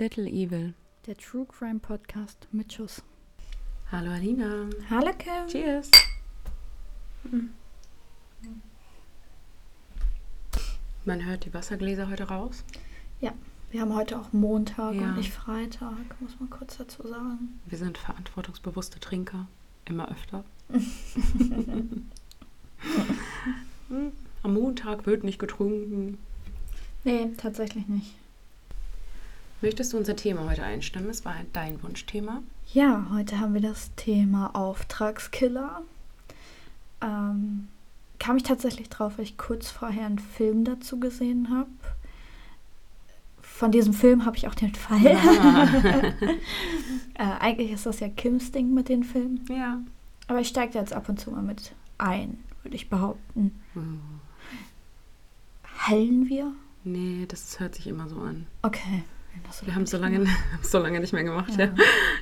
Little Evil. Der True Crime Podcast mit Schuss. Hallo Alina. Hallo Kim. Cheers. Man hört die Wassergläser heute raus. Ja, wir haben heute auch Montag Ja. und nicht Freitag, muss man kurz dazu sagen. Wir sind verantwortungsbewusste Trinker. Immer öfter. Am Montag wird nicht getrunken. Nee, tatsächlich nicht. Möchtest du unser Thema heute einstimmen? Es war dein Wunschthema. Ja, heute haben wir das Thema Auftragskiller. Ähm, kam ich tatsächlich drauf, weil ich kurz vorher einen Film dazu gesehen habe. Von diesem Film habe ich auch den Fall. äh, eigentlich ist das ja Kims Ding mit den Filmen. ja. Aber ich steige jetzt ab und zu mal mit ein, würde ich behaupten. Hm. Hallen wir? Nee, das hört sich immer so an. Okay. Das Wir haben so lange, so lange nicht mehr gemacht, ja. Ja.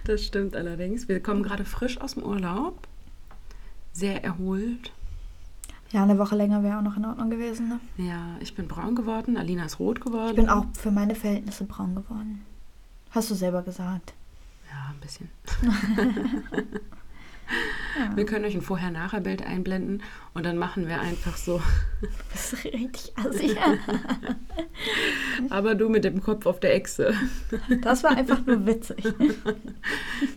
Das stimmt allerdings. Wir kommen gerade frisch aus dem Urlaub. Sehr erholt. Ja, eine Woche länger wäre auch noch in Ordnung gewesen. Ne? Ja, ich bin braun geworden, Alina ist rot geworden. Ich bin auch für meine Verhältnisse braun geworden. Hast du selber gesagt. Ja, ein bisschen. Ja. Wir können euch ein Vorher-Nachher-Bild einblenden und dann machen wir einfach so. Das ist richtig assi. Aber du mit dem Kopf auf der Echse. Das war einfach nur witzig.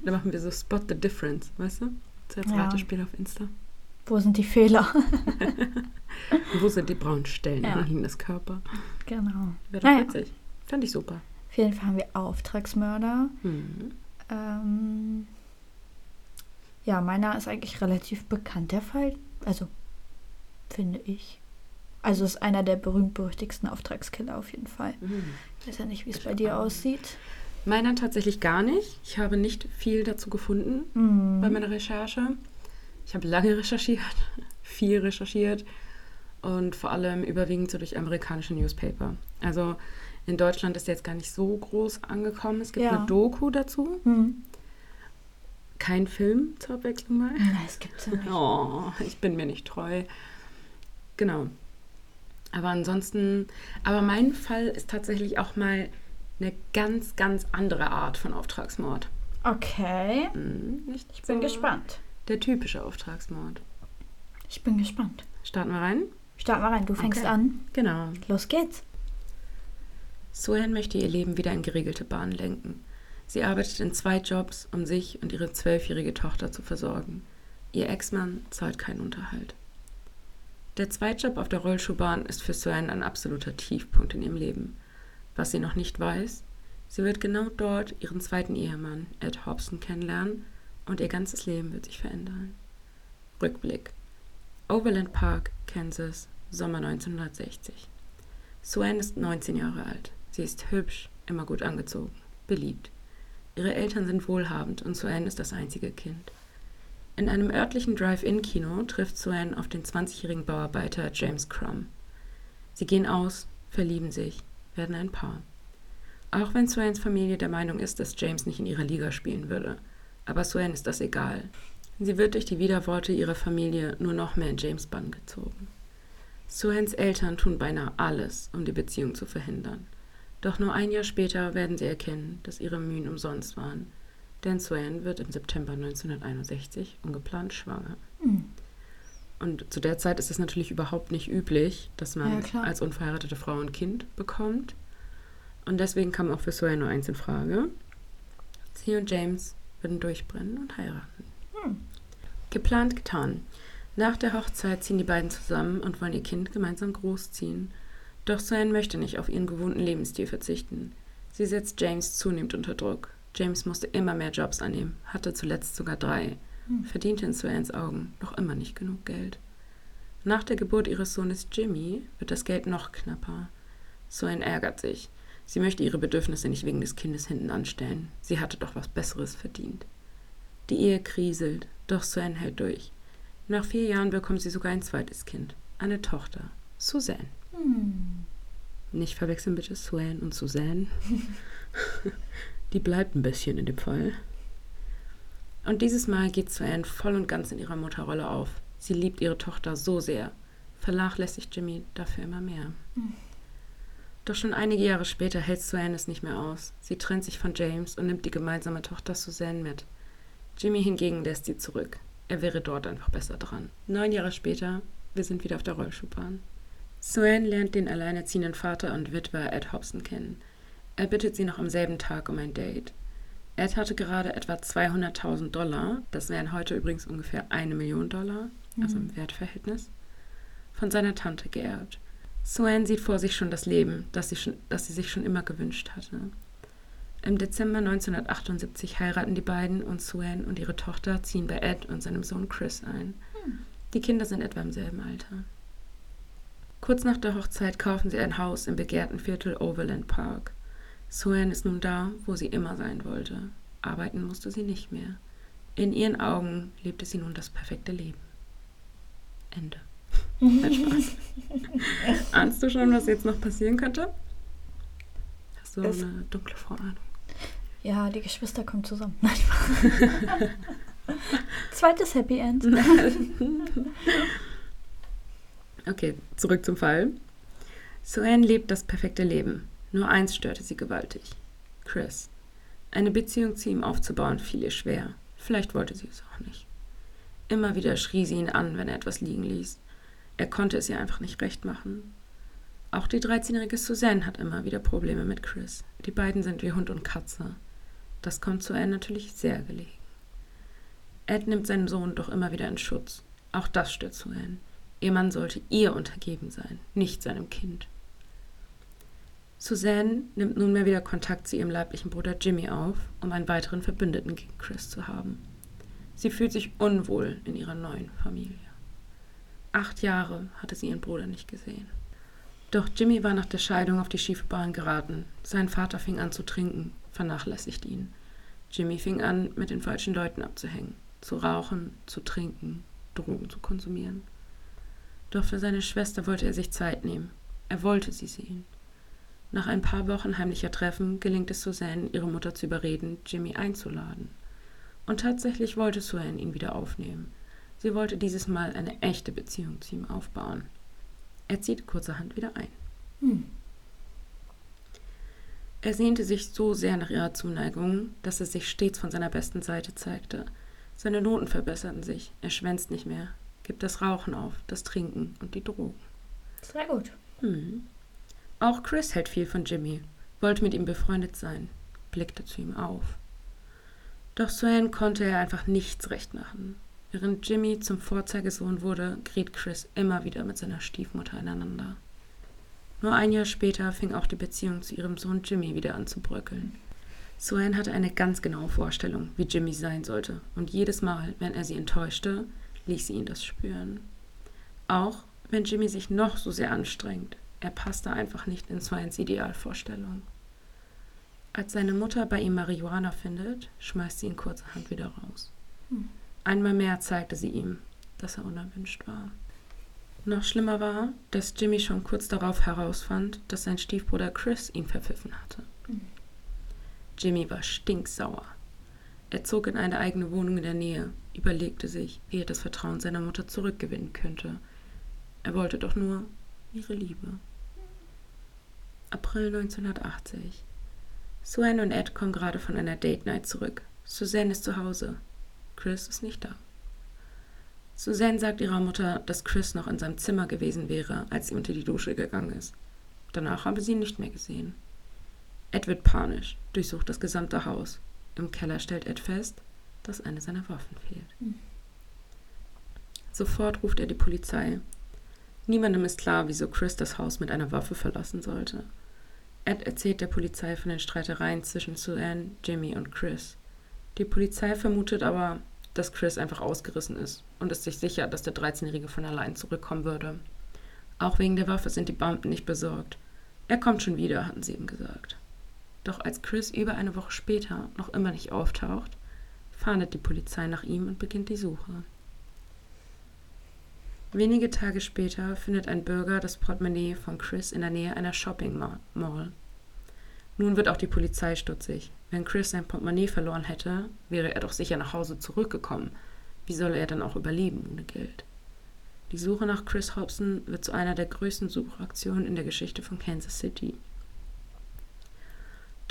Dann machen wir so Spot the Difference, weißt du? Als Ja. Ratespiel auf Insta. Wo sind die Fehler? Wo sind die braunen Stellen Ja. Alinas Körper? Genau. Wäre doch Naja. witzig. Fand ich super. Auf jeden Fall haben wir Auftragsmörder. Mhm. Ähm, ja, meiner ist eigentlich relativ bekannt, der Fall. Also, finde ich. Also ist einer der berühmt-berüchtigsten Auftragskiller auf jeden Fall. Mhm. Ich weiß ja nicht, wie es bei dir aussieht. Meiner tatsächlich gar nicht. Ich habe nicht viel dazu gefunden Hm. bei meiner Recherche. Ich habe lange recherchiert, viel recherchiert und vor allem überwiegend so durch amerikanische Newspaper. Also in Deutschland ist der jetzt gar nicht so groß angekommen. Es gibt Ja. eine Doku dazu, Hm. Kein Film zur Abwechslung mal. Nein, das gibt's ja nicht. Oh, ich bin mir nicht treu. Genau. Aber ansonsten, aber mein Fall ist tatsächlich auch mal eine ganz, ganz andere Art von Auftragsmord. Okay. Hm, nicht Ich bin so gespannt. Der typische Auftragsmord. Ich bin gespannt. Starten wir rein? Start mal rein, du fängst Okay. an. Genau. Los geht's. Suhan möchte ihr Leben wieder in geregelte Bahnen lenken. Sie arbeitet in zwei Jobs, um sich und ihre zwölfjährige Tochter zu versorgen. Ihr Ex-Mann zahlt keinen Unterhalt. Der Zweitjob auf der Rollschuhbahn ist für Suhan ein absoluter Tiefpunkt in ihrem Leben. Was sie noch nicht weiß, sie wird genau dort ihren zweiten Ehemann, Ed Hobson, kennenlernen und ihr ganzes Leben wird sich verändern. Rückblick. Overland Park, Kansas, Sommer 1960. Suan ist 19 Jahre alt. Sie ist hübsch, immer gut angezogen, beliebt. Ihre Eltern sind wohlhabend und Suan ist das einzige Kind. In einem örtlichen Drive-In-Kino trifft Suan auf den 20-jährigen Bauarbeiter James Crumb. Sie gehen aus, verlieben sich, werden ein Paar. Auch wenn Suans Familie der Meinung ist, dass James nicht in ihrer Liga spielen würde. Aber Suan ist das egal. Sie wird durch die Widerworte ihrer Familie nur noch mehr in James Bann gezogen. Suhans Eltern tun beinahe alles, um die Beziehung zu verhindern. Doch nur ein Jahr später werden sie erkennen, dass ihre Mühen umsonst waren. Denn Suan wird im September 1961 ungeplant schwanger. Hm. Und zu der Zeit ist es natürlich überhaupt nicht üblich, dass man Ja, als unverheiratete Frau ein Kind bekommt. Und deswegen kam auch für Suan nur eins in Frage. Sie und James würden durchbrennen und heiraten. Hm. Geplant, getan. Nach der Hochzeit ziehen die beiden zusammen und wollen ihr Kind gemeinsam großziehen. Doch Suan möchte nicht auf ihren gewohnten Lebensstil verzichten. Sie setzt James zunehmend unter Druck. James musste immer mehr Jobs annehmen, hatte zuletzt sogar drei, Hm. verdiente in Suans Augen noch immer nicht genug Geld. Nach der Geburt ihres Sohnes Jimmy wird das Geld noch knapper. Suan ärgert sich. Sie möchte ihre Bedürfnisse nicht wegen des Kindes hinten anstellen. Sie hatte doch was Besseres verdient. Die Ehe kriselt, doch Suan hält durch. Nach vier Jahren bekommt sie sogar ein zweites Kind, eine Tochter, Suzanne. Hm. Nicht verwechseln bitte Suan und Suzanne. Die bleibt ein bisschen in dem Fall. Und dieses Mal geht Suan voll und ganz in ihrer Mutterrolle auf. Sie liebt ihre Tochter so sehr, vernachlässigt Jimmy dafür immer mehr. Hm. Doch schon einige Jahre später hält Suzanne es nicht mehr aus. Sie trennt sich von James und nimmt die gemeinsame Tochter Suzanne mit. Jimmy hingegen lässt sie zurück. Er wäre dort einfach besser dran. Neun Jahre später, wir sind wieder auf der Rollschuhbahn. Suzanne lernt den alleinerziehenden Vater und Witwer Ed Hobson kennen. Er bittet sie noch am selben Tag um ein Date. Ed hatte gerade etwa 200.000 Dollar, das wären heute übrigens ungefähr eine Million Dollar, also im Wertverhältnis, von seiner Tante geerbt. Suen sieht vor sich schon das Leben, das sie, schon, das sie sich schon immer gewünscht hatte. Im Dezember 1978 heiraten die beiden und Suen und ihre Tochter ziehen bei Ed und seinem Sohn Chris ein. Die Kinder sind etwa im selben Alter. Kurz nach der Hochzeit kaufen sie ein Haus im begehrten Viertel Overland Park. Suen ist nun da, wo sie immer sein wollte. Arbeiten musste sie nicht mehr. In ihren Augen lebte sie nun das perfekte Leben. Ende. Spaß. Ahnst du schon, was jetzt noch passieren könnte? Hast du Es- eine dunkle Vorahnung? Ja, die Geschwister kommen zusammen. Nein. Zweites Happy End. Okay, zurück zum Fall. Suen lebt das perfekte Leben. Nur eins störte sie gewaltig. Chris. Eine Beziehung zu ihm aufzubauen fiel ihr schwer. Vielleicht wollte sie es auch nicht. Immer wieder schrie sie ihn an, wenn er etwas liegen ließ. Er konnte es ihr einfach nicht recht machen. Auch die 13-jährige Suzanne hat immer wieder Probleme mit Chris. Die beiden sind wie Hund und Katze. Das kommt Suen natürlich sehr gelegen. Ed nimmt seinen Sohn doch immer wieder in Schutz. Auch das stört Suen. Ihr Mann sollte ihr untergeben sein, nicht seinem Kind. Suzanne nimmt nunmehr wieder Kontakt zu ihrem leiblichen Bruder Jimmy auf, um einen weiteren Verbündeten gegen Chris zu haben. Sie fühlt sich unwohl in ihrer neuen Familie. Acht Jahre hatte sie ihren Bruder nicht gesehen. Doch Jimmy war nach der Scheidung auf die schiefe Bahn geraten. Sein Vater fing an zu trinken, vernachlässigte ihn. Jimmy fing an, mit den falschen Leuten abzuhängen, zu rauchen, zu trinken, Drogen zu konsumieren. Doch für seine Schwester wollte er sich Zeit nehmen. Er wollte sie sehen. Nach ein paar Wochen heimlicher Treffen gelingt es Suzanne, ihre Mutter zu überreden, Jimmy einzuladen. Und tatsächlich wollte Suzanne ihn wieder aufnehmen. Sie wollte dieses Mal eine echte Beziehung zu ihm aufbauen. Er zieht kurzerhand wieder ein. Hm. Er sehnte sich so sehr nach ihrer Zuneigung, dass er sich stets von seiner besten Seite zeigte. Seine Noten verbesserten sich, er schwänzt nicht mehr, gibt das Rauchen auf, das Trinken und die Drogen. Sehr gut. Hm. Auch Chris hält viel von Jimmy, wollte mit ihm befreundet sein, blickte zu ihm auf. Doch Swan konnte er einfach nichts recht machen. Während Jimmy zum Vorzeigesohn wurde, geriet Chris immer wieder mit seiner Stiefmutter ineinander. Nur ein Jahr später fing auch die Beziehung zu ihrem Sohn Jimmy wieder an zu bröckeln. Swan hatte eine ganz genaue Vorstellung, wie Jimmy sein sollte, und jedes Mal, wenn er sie enttäuschte, ließ sie ihn das spüren. Auch wenn Jimmy sich noch so sehr anstrengt, er passte einfach nicht in Swans Idealvorstellung. Als seine Mutter bei ihm Marihuana findet, schmeißt sie ihn kurzerhand wieder raus. Hm. Einmal mehr zeigte sie ihm, dass er unerwünscht war. Noch schlimmer war, dass Jimmy schon kurz darauf herausfand, dass sein Stiefbruder Chris ihn verpfiffen hatte. Mhm. Jimmy war stinksauer. Er zog in eine eigene Wohnung in der Nähe, überlegte sich, wie er das Vertrauen seiner Mutter zurückgewinnen könnte. Er wollte doch nur ihre Liebe. April 1980. Suen und Ed kommen gerade von einer Date Night zurück. Suzanne ist zu Hause. Chris ist nicht da. Suzanne sagt ihrer Mutter, dass Chris noch in seinem Zimmer gewesen wäre, als sie unter die Dusche gegangen ist. Danach habe sie ihn nicht mehr gesehen. Ed wird panisch, durchsucht das gesamte Haus. Im Keller stellt Ed fest, dass eine seiner Waffen fehlt. Hm. Sofort ruft er die Polizei. Niemandem ist klar, wieso Chris das Haus mit einer Waffe verlassen sollte. Ed erzählt der Polizei von den Streitereien zwischen Suzanne, Jimmy und Chris. Die Polizei vermutet aber, dass Chris einfach ausgerissen ist und ist sich sicher, dass der 13-Jährige von allein zurückkommen würde. Auch wegen der Waffe sind die Beamten nicht besorgt. Er kommt schon wieder, hatten sie ihm gesagt. Doch als Chris über eine Woche später noch immer nicht auftaucht, fahndet die Polizei nach ihm und beginnt die Suche. Wenige Tage später findet ein Bürger das Portemonnaie von Chris in der Nähe einer Shopping Mall. Nun wird auch die Polizei stutzig. Wenn Chris sein Portemonnaie verloren hätte, wäre er doch sicher nach Hause zurückgekommen. Wie solle er dann auch überleben ohne Geld? Die Suche nach Chris Hobson wird zu einer der größten Suchaktionen in der Geschichte von Kansas City.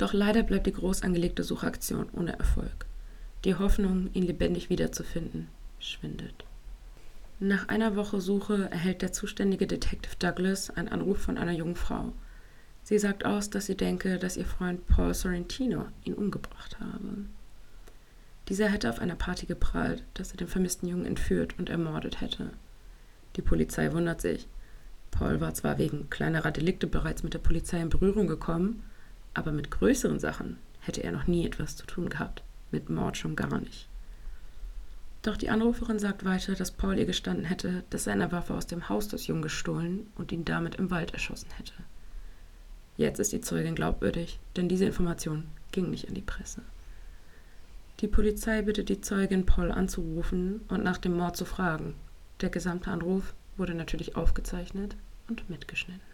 Doch leider bleibt die groß angelegte Suchaktion ohne Erfolg. Die Hoffnung, ihn lebendig wiederzufinden, schwindet. Nach einer Woche Suche erhält der zuständige Detective Douglas einen Anruf von einer jungen Frau. Sie sagt aus, dass sie denke, dass ihr Freund Paul Sorrentino ihn umgebracht habe. Dieser hätte auf einer Party geprahlt, dass er den vermissten Jungen entführt und ermordet hätte. Die Polizei wundert sich. Paul war zwar wegen kleinerer Delikte bereits mit der Polizei in Berührung gekommen, aber mit größeren Sachen hätte er noch nie etwas zu tun gehabt, mit Mord schon gar nicht. Doch die Anruferin sagt weiter, dass Paul ihr gestanden hätte, dass er eine Waffe aus dem Haus des Jungen gestohlen und ihn damit im Wald erschossen hätte. Jetzt ist die Zeugin glaubwürdig, denn diese Information ging nicht an die Presse. Die Polizei bittet die Zeugin, Paul anzurufen und nach dem Mord zu fragen. Der gesamte Anruf wurde natürlich aufgezeichnet und mitgeschnitten.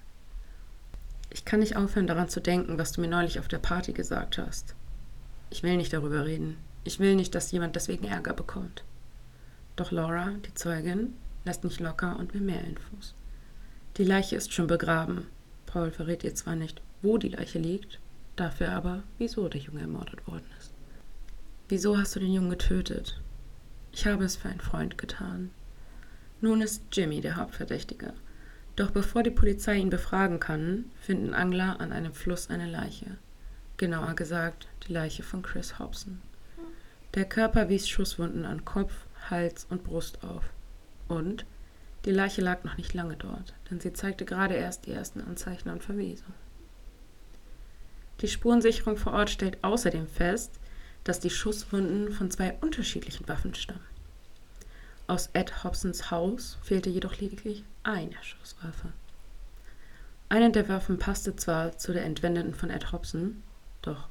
Ich kann nicht aufhören daran zu denken, was du mir neulich auf der Party gesagt hast. Ich will nicht darüber reden. Ich will nicht, dass jemand deswegen Ärger bekommt. Doch Laura, die Zeugin, lässt nicht locker und will mehr Infos. Die Leiche ist schon begraben. Paul verrät ihr zwar nicht, wo die Leiche liegt, dafür aber, wieso der Junge ermordet worden ist. Wieso hast du den Jungen getötet? Ich habe es für einen Freund getan. Nun ist Jimmy der Hauptverdächtige. Doch bevor die Polizei ihn befragen kann, finden Angler an einem Fluss eine Leiche. Genauer gesagt, die Leiche von Chris Hobson. Der Körper wies Schusswunden an Kopf, Hals und Brust auf. Und die Leiche lag noch nicht lange dort, denn sie zeigte gerade erst die ersten Anzeichen an Verwesung. Die Spurensicherung vor Ort stellt außerdem fest, dass die Schusswunden von zwei unterschiedlichen Waffen stammen. Aus Ed Hobsons Haus fehlte jedoch lediglich eine Schusswaffe. Eine der Waffen passte zwar zu der entwendeten von Ed Hobson, doch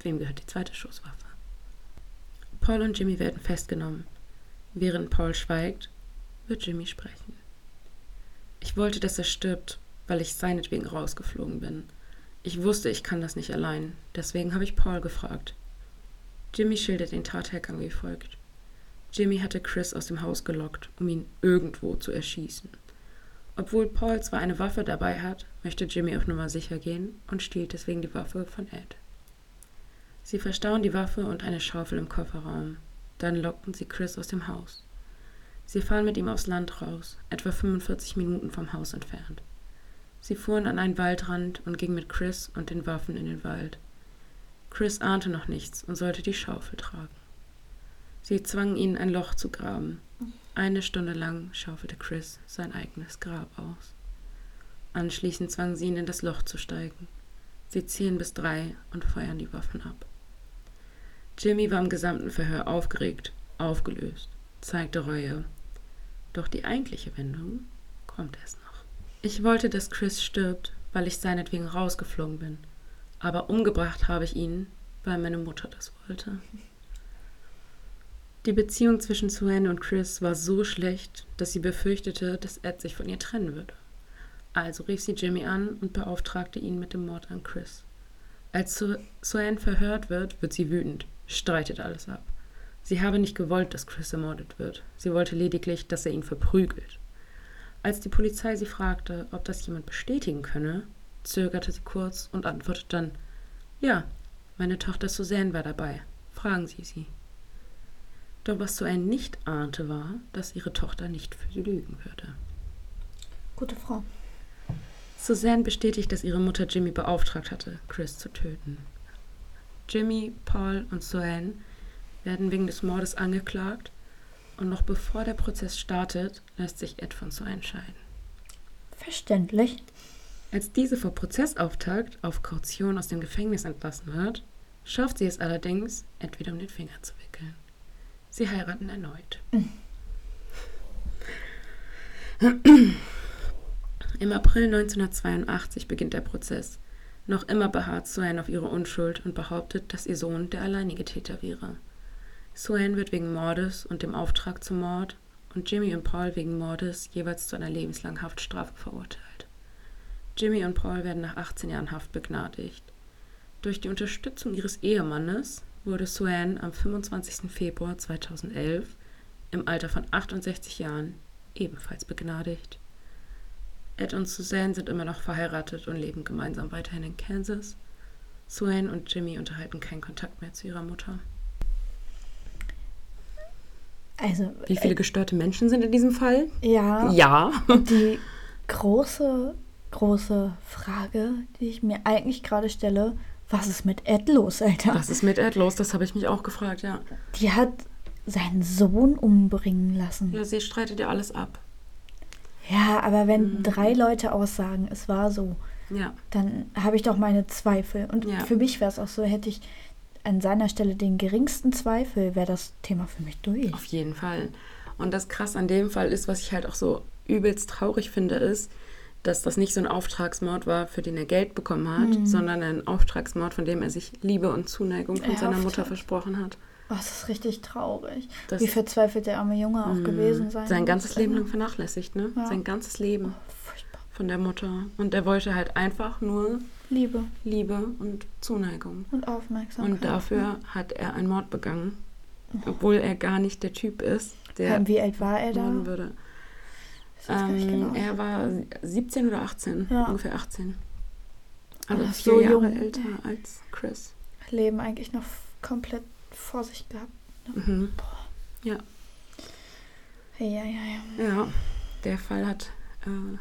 wem gehört die zweite Schusswaffe? Paul und Jimmy werden festgenommen. Während Paul schweigt, wird Jimmy sprechen. Ich wollte, dass er stirbt, weil ich seinetwegen rausgeflogen bin. Ich wusste, ich kann das nicht allein, deswegen habe ich Paul gefragt. Jimmy schildert den Tathergang wie folgt. Jimmy hatte Chris aus dem Haus gelockt, um ihn irgendwo zu erschießen. Obwohl Paul zwar eine Waffe dabei hat, möchte Jimmy auf Nummer sicher gehen und stiehlt deswegen die Waffe von Ed. Sie verstauen die Waffe und eine Schaufel im Kofferraum. Dann locken sie Chris aus dem Haus. Sie fahren mit ihm aufs Land raus, etwa 45 Minuten vom Haus entfernt. Sie fuhren an einen Waldrand und gingen mit Chris und den Waffen in den Wald. Chris ahnte noch nichts und sollte die Schaufel tragen. Sie zwangen ihn, ein Loch zu graben. Eine Stunde lang schaufelte Chris sein eigenes Grab aus. Anschließend zwangen sie ihn, in das Loch zu steigen. Sie zählen bis drei und feuern die Waffen ab. Jimmy war im gesamten Verhör aufgeregt, aufgelöst, zeigte Reue. Doch die eigentliche Wendung kommt erst noch. Ich wollte, dass Chris stirbt, weil ich seinetwegen rausgeflogen bin. Aber umgebracht habe ich ihn, weil meine Mutter das wollte. Die Beziehung zwischen Suen und Chris war so schlecht, dass sie befürchtete, dass Ed sich von ihr trennen würde. Also rief sie Jimmy an und beauftragte ihn mit dem Mord an Chris. Als Suen verhört wird, wird sie wütend, streitet alles ab. Sie habe nicht gewollt, dass Chris ermordet wird. Sie wollte lediglich, dass er ihn verprügelt. Als die Polizei sie fragte, ob das jemand bestätigen könne, zögerte sie kurz und antwortete dann: Ja, meine Tochter Suzanne war dabei. Fragen Sie sie. Doch was Sue nicht ahnte, war, dass ihre Tochter nicht für sie lügen würde. Gute Frau. Suzanne bestätigt, dass ihre Mutter Jimmy beauftragt hatte, Chris zu töten. Jimmy, Paul und Sue werden wegen des Mordes angeklagt und noch bevor der Prozess startet, lässt sich Ed von Sue entscheiden. Verständlich. Als diese vor Prozessauftakt auf Kaution aus dem Gefängnis entlassen wird, schafft sie es allerdings, Ed wieder um den Finger zu wickeln. Sie heiraten erneut. Im April 1982 beginnt der Prozess. Noch immer beharrt Swan auf ihre Unschuld und behauptet, dass ihr Sohn der alleinige Täter wäre. Swan wird wegen Mordes und dem Auftrag zum Mord und Jimmy und Paul wegen Mordes jeweils zu einer lebenslangen Haftstrafe verurteilt. Jimmy und Paul werden nach 18 Jahren Haft begnadigt. Durch die Unterstützung ihres Ehemannes wurde Swan am 25. Februar 2011 im Alter von 68 Jahren ebenfalls begnadigt. Ed und Suzanne sind immer noch verheiratet und leben gemeinsam weiterhin in Kansas. Suen und Jimmy unterhalten keinen Kontakt mehr zu ihrer Mutter. Also, Wie viele gestörte Menschen sind in diesem Fall? äh, ja, Ja. die große, große Frage, die ich mir eigentlich gerade stelle, was ist mit Ed los, Alter? Was ist mit Ed los? Das habe ich mich auch gefragt, ja. Die hat seinen Sohn umbringen lassen. Ja, sie streitet ja alles ab. Ja, aber wenn Mhm. drei Leute aussagen, es war so, Ja. dann habe ich doch meine Zweifel. Und Ja. für mich wäre es auch so, hätte ich an seiner Stelle den geringsten Zweifel, wäre das Thema für mich durch. Auf jeden Fall. Und das krass an dem Fall ist, was ich halt auch so übelst traurig finde, ist, dass das nicht so ein Auftragsmord war, für den er Geld bekommen hat, sondern ein Auftragsmord, von dem er sich Liebe und Zuneigung von seiner Erhofft Mutter hat. versprochen hat. Oh, das ist richtig traurig. Das- Wie verzweifelt der arme Junge auch Mhm. gewesen sein Sein ganzes Leben Alter. lang vernachlässigt, ne? Ja. Sein ganzes Leben Furchtbar. von der Mutter. Und er wollte halt einfach nur Liebe Liebe und Zuneigung. und Aufmerksamkeit. Und dafür hat er einen Mord begangen, obwohl er gar nicht der Typ ist, der Wie alt war er da? würde. Ich weiß gar nicht Ähm, genau. Er war 17 oder 18, Ja. ungefähr 18. Also Ach, vier so Jahre jung. älter als Chris. Leben eigentlich noch komplett vor sich gehabt. Mhm. Ja, Ja, ja, ja. ja, der Fall hat äh,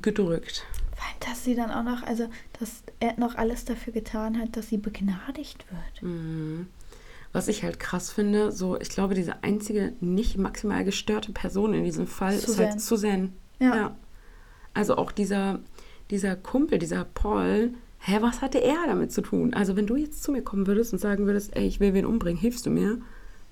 gedrückt. Vor allem, dass sie dann auch noch, also, dass er noch alles dafür getan hat, dass sie begnadigt wird. Mhm. Was ich halt krass finde, so, ich glaube, diese einzige nicht maximal gestörte Person in diesem Fall ist halt Suzanne. Ja. Ja. Also auch dieser, dieser Kumpel, dieser Paul, hä, was hatte er damit zu tun? Also wenn du jetzt zu mir kommen würdest und sagen würdest, ey, ich will wen umbringen, hilfst du mir?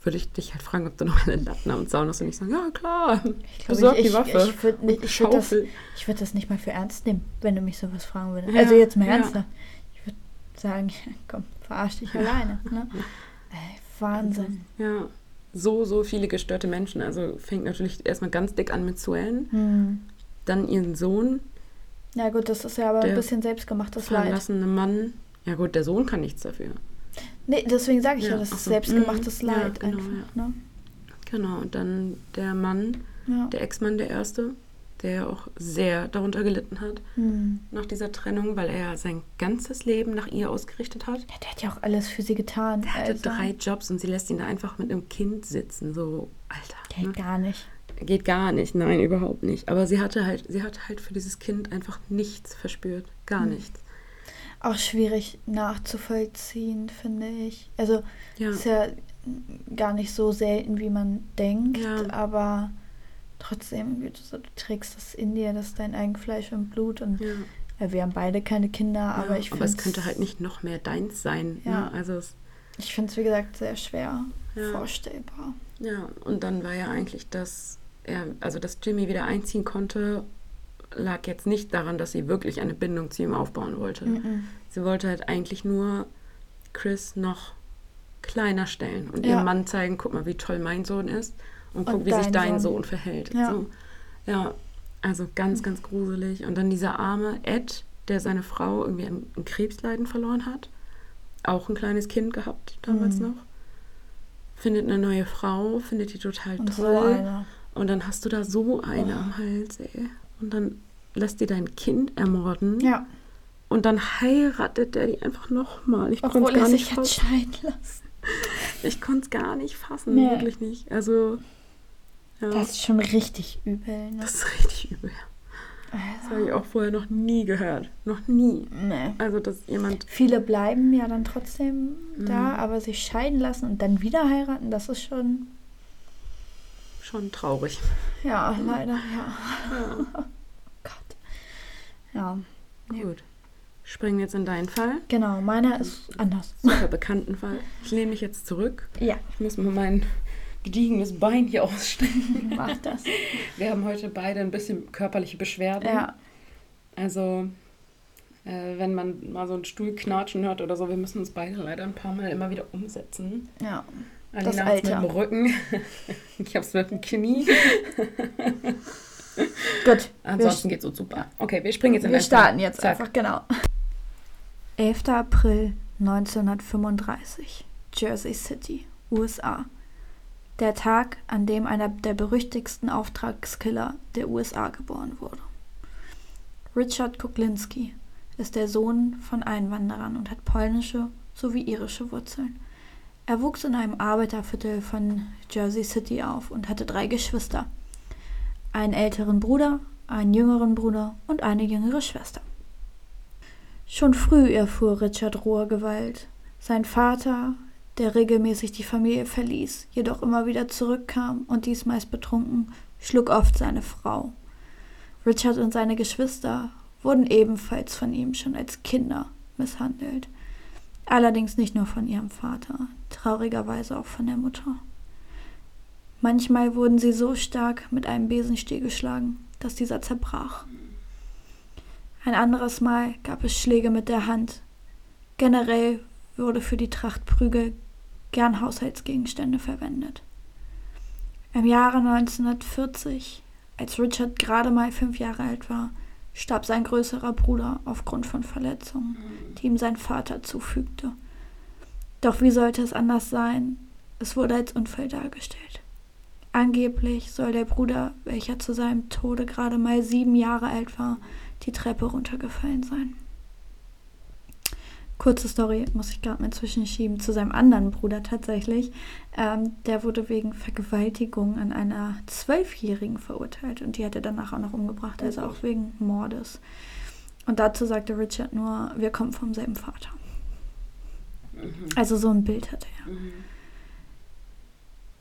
Würde ich dich halt fragen, ob du noch eine Latten am Zaun hast und ich sagen, ja klar, Ich besorg ich, die Waffe. Ich, ich würde würd das, ich würd das nicht mal für ernst nehmen, wenn du mich sowas fragen würdest. Ja, also jetzt mal ja. ernsthaft. Ich würde sagen, komm, verarsch dich alleine. Ne? Ey, Wahnsinn. Ja, so, so viele gestörte Menschen. Also fängt natürlich erstmal ganz dick an mit Suen, Hm. dann ihren Sohn, Ja gut, das ist ja aber ein bisschen selbstgemachtes Leid. verlassene Mann. Ja gut, der Sohn kann nichts dafür. Nee, deswegen sage ich ja, Ja, das ach ist so. selbstgemachtes Mhm. Ja, Leid genau, einfach. Ne? Genau, und dann der Mann, Ja. der Ex-Mann, der erste, der auch sehr darunter gelitten hat Hm. nach dieser Trennung, weil er sein ganzes Leben nach ihr ausgerichtet hat. ja, der hat ja auch alles für sie getan. Er hatte also, drei Jobs und sie lässt ihn da einfach mit einem Kind sitzen. So, Alter. Geht ne? gar nicht. Geht gar nicht, nein, überhaupt nicht. Aber sie hatte halt, sie hatte halt für dieses Kind einfach nichts verspürt. Gar Hm. nichts. Auch schwierig nachzuvollziehen, finde ich. Also Ja. ist ja gar nicht so selten, wie man denkt, Ja. aber trotzdem, du, du trägst das in dir, das ist dein Eigenfleisch und Blut und Ja. ja, wir haben beide keine Kinder, aber ja, ich aber es finde könnte halt nicht noch mehr deins sein. Ja. Ne? Also es, ich finde es wie gesagt sehr schwer vorstellbar. ja, und dann war ja eigentlich, dass er, also dass Jimmy wieder einziehen konnte, lag jetzt nicht daran, dass sie wirklich eine Bindung zu ihm aufbauen wollte. Mhm. Sie wollte halt eigentlich nur Chris noch kleiner stellen und Ja. ihrem Mann zeigen, guck mal, wie toll mein Sohn ist und guck, Und wie sich dein Sohn. Sohn verhält. Ja. So. ja, also ganz, ganz gruselig. Und dann dieser arme Ed, der seine Frau irgendwie an, an Krebsleiden verloren hat, auch ein kleines Kind gehabt damals Mhm. noch, findet eine neue Frau, findet die total Und so toll. einer. Und dann hast du da so eine Oh. am Hals, ey. Und dann lässt die dein Kind ermorden. Ja, Und dann heiratet der die einfach nochmal. Ich konnte obwohl es er gar sich nicht hat fassen. scheiden lassen. Ich konnte es gar nicht fassen, Nee. wirklich nicht. Also, ja, Das ist schon richtig übel. Ne? das ist richtig übel. Das habe ich auch vorher noch nie gehört. Noch nie. Nee. Also, dass jemand. Viele bleiben ja dann trotzdem Mhm. da, aber sich scheiden lassen und dann wieder heiraten, das ist schon, Schon traurig. ja, leider, ja. Ja. Gott. Ja, Gut. Springen wir jetzt in deinen Fall. genau, meiner ist anders. Super bekannten Fall. Ich lehne mich jetzt zurück. Ja, Ich muss mal mein gediegenes Bein hier ausstrecken. mach das. Wir haben heute beide ein bisschen körperliche Beschwerden. Ja, Also, äh, wenn man mal so einen Stuhl knatschen hört oder so, wir müssen uns beide leider ein paar Mal immer wieder umsetzen. ja. Alina Das hat's mit Alter. dem Rücken. ich hab's mit dem Knie. Gut. Ansonsten geht's uns super. Okay, wir springen jetzt in wir starten jetzt Zack. einfach, genau. 11. April 1935, Jersey City, USA. Der Tag, an dem einer der berüchtigsten Auftragskiller der USA geboren wurde. Richard Kuklinski, ist der Sohn von Einwanderern und hat polnische sowie irische Wurzeln. Er wuchs in einem Arbeiterviertel von Jersey City auf und hatte drei Geschwister. Einen älteren Bruder, einen jüngeren Bruder und eine jüngere Schwester. Schon früh erfuhr Richard rohe Gewalt. Sein Vater, der regelmäßig die Familie verließ, jedoch immer wieder zurückkam und dies betrunken, schlug oft seine Frau. Richard und seine Geschwister wurden ebenfalls von ihm schon als Kinder misshandelt. Allerdings nicht nur von ihrem Vater, traurigerweise auch von der Mutter. Manchmal wurden sie so stark mit einem Besenstiel geschlagen, dass dieser zerbrach. Ein anderes Mal gab es Schläge mit der Hand. Generell wurde für die Trachtprügel gern Haushaltsgegenstände verwendet. Im Jahre 1940, als Richard gerade mal fünf Jahre alt war, starb sein größerer Bruder aufgrund von Verletzungen, die ihm sein Vater zufügte. Doch wie sollte es anders sein? Es wurde als Unfall dargestellt. Angeblich soll der Bruder, welcher zu seinem Tode gerade mal sieben Jahre alt war, die Treppe runtergefallen sein. Kurze Story muss ich gerade mal zwischenschieben zu seinem anderen Bruder tatsächlich. Ähm, der wurde wegen Vergewaltigung an einer Zwölfjährigen verurteilt und die hat er danach auch noch umgebracht, also auch wegen Mordes. Und dazu sagte Richard nur, wir kommen vom selben Vater. Mhm. Also so ein Bild hatte er. Mhm.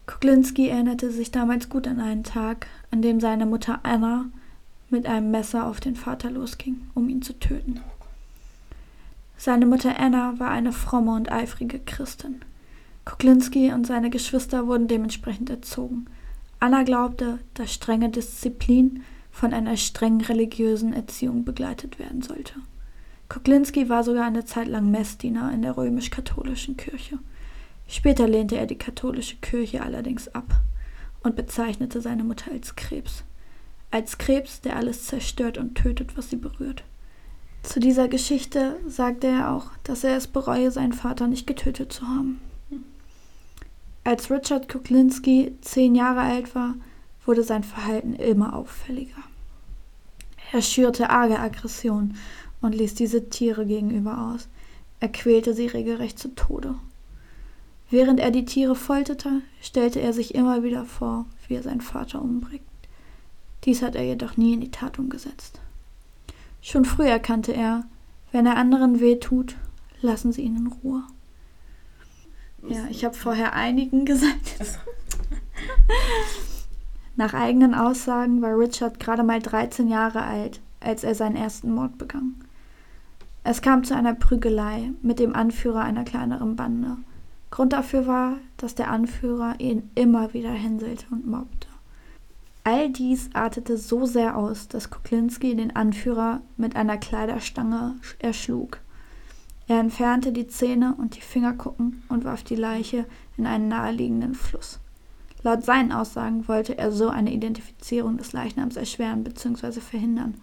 Kuklinski erinnerte sich damals gut an einen Tag, an dem seine Mutter Anna mit einem Messer auf den Vater losging, um ihn zu töten. Seine Mutter Anna war eine fromme und eifrige Christin. Kuklinski und seine Geschwister wurden dementsprechend erzogen. Anna glaubte, dass strenge Disziplin von einer strengen religiösen Erziehung begleitet werden sollte. Kuklinski war sogar eine Zeit lang Messdiener in der römisch-katholischen Kirche. Später lehnte er die katholische Kirche allerdings ab und bezeichnete seine Mutter als Krebs. Als Krebs, der alles zerstört und tötet, was sie berührt. Zu dieser Geschichte sagte er auch, dass er es bereue, seinen Vater nicht getötet zu haben. Als Richard Kuklinski zehn Jahre alt war, wurde sein Verhalten immer auffälliger. Er schürte arge Aggression und ließ diese Tiere gegenüber aus. Er quälte sie regelrecht zu Tode. Während er die Tiere folterte, stellte er sich immer wieder vor, wie er seinen Vater umbringt. Dies hat er jedoch nie in die Tat umgesetzt. Schon früh erkannte er, wenn er anderen weh tut, lassen sie ihn in Ruhe. Ja, ich habe vorher einigen gesagt. Nach eigenen Aussagen war Richard gerade mal 13 Jahre alt, als er seinen ersten Mord begann. Es kam zu einer Prügelei mit dem Anführer einer kleineren Bande. Grund dafür war, dass der Anführer ihn immer wieder hänselte und mobbte. All dies artete so sehr aus, dass Kuklinski den Anführer mit einer Kleiderstange erschlug. Er entfernte die Zähne und die Fingerkuppen und warf die Leiche in einen naheliegenden Fluss. Laut seinen Aussagen wollte er so eine Identifizierung des Leichnams erschweren bzw. verhindern.